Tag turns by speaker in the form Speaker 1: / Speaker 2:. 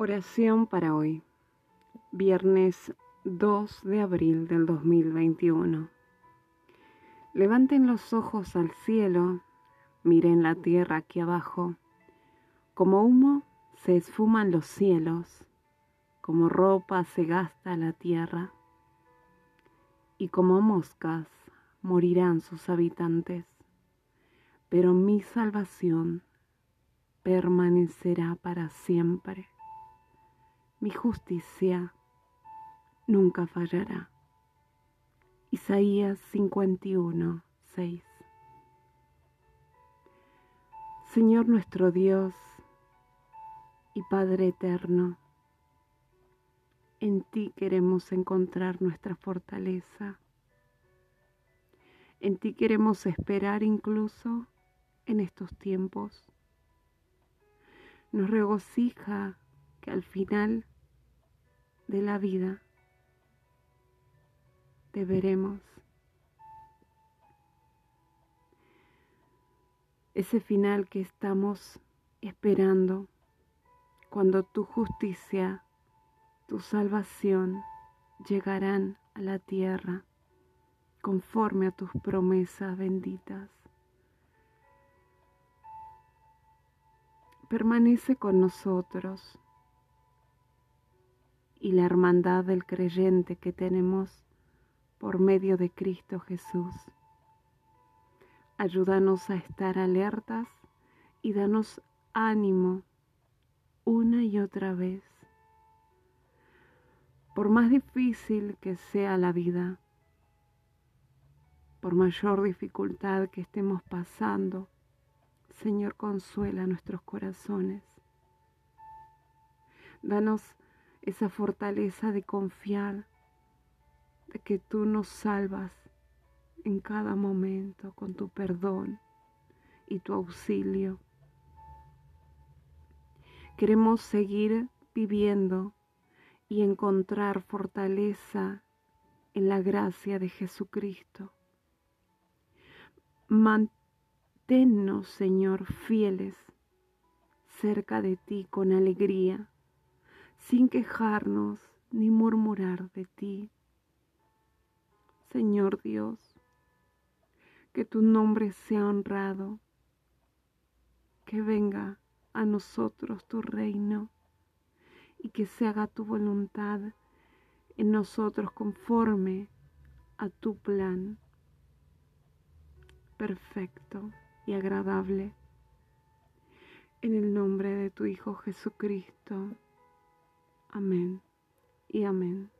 Speaker 1: Oración para hoy, viernes 2 de abril del 2021. Levanten los ojos al cielo, miren la tierra aquí abajo. Como humo se esfuman los cielos, como ropa se gasta la tierra, y como moscas morirán sus habitantes. Pero mi salvación permanecerá para siempre mi justicia nunca fallará. Isaías 51, 6. Señor nuestro Dios y Padre eterno, en ti queremos encontrar nuestra fortaleza. En ti queremos esperar incluso en estos tiempos. Nos regocija que al final de la vida te veremos. Ese final que estamos esperando cuando tu justicia, tu salvación llegarán a la tierra conforme a tus promesas benditas. Permanece con nosotros y la hermandad del creyente que tenemos por medio de Cristo Jesús. Ayúdanos a estar alertas y danos ánimo una y otra vez. Por más difícil que sea la vida, por mayor dificultad que estemos pasando, Señor, consuela nuestros corazones. Danos esa fortaleza de confiar de que tú nos salvas en cada momento con tu perdón y tu auxilio. Queremos seguir viviendo y encontrar fortaleza en la gracia de Jesucristo. Manténnos, Señor, fieles cerca de ti con alegría sin quejarnos ni murmurar de ti. Señor Dios, que tu nombre sea honrado, que venga a nosotros tu reino y que se haga tu voluntad en nosotros conforme a tu plan perfecto y agradable. En el nombre de tu Hijo Jesucristo. Amén y amén.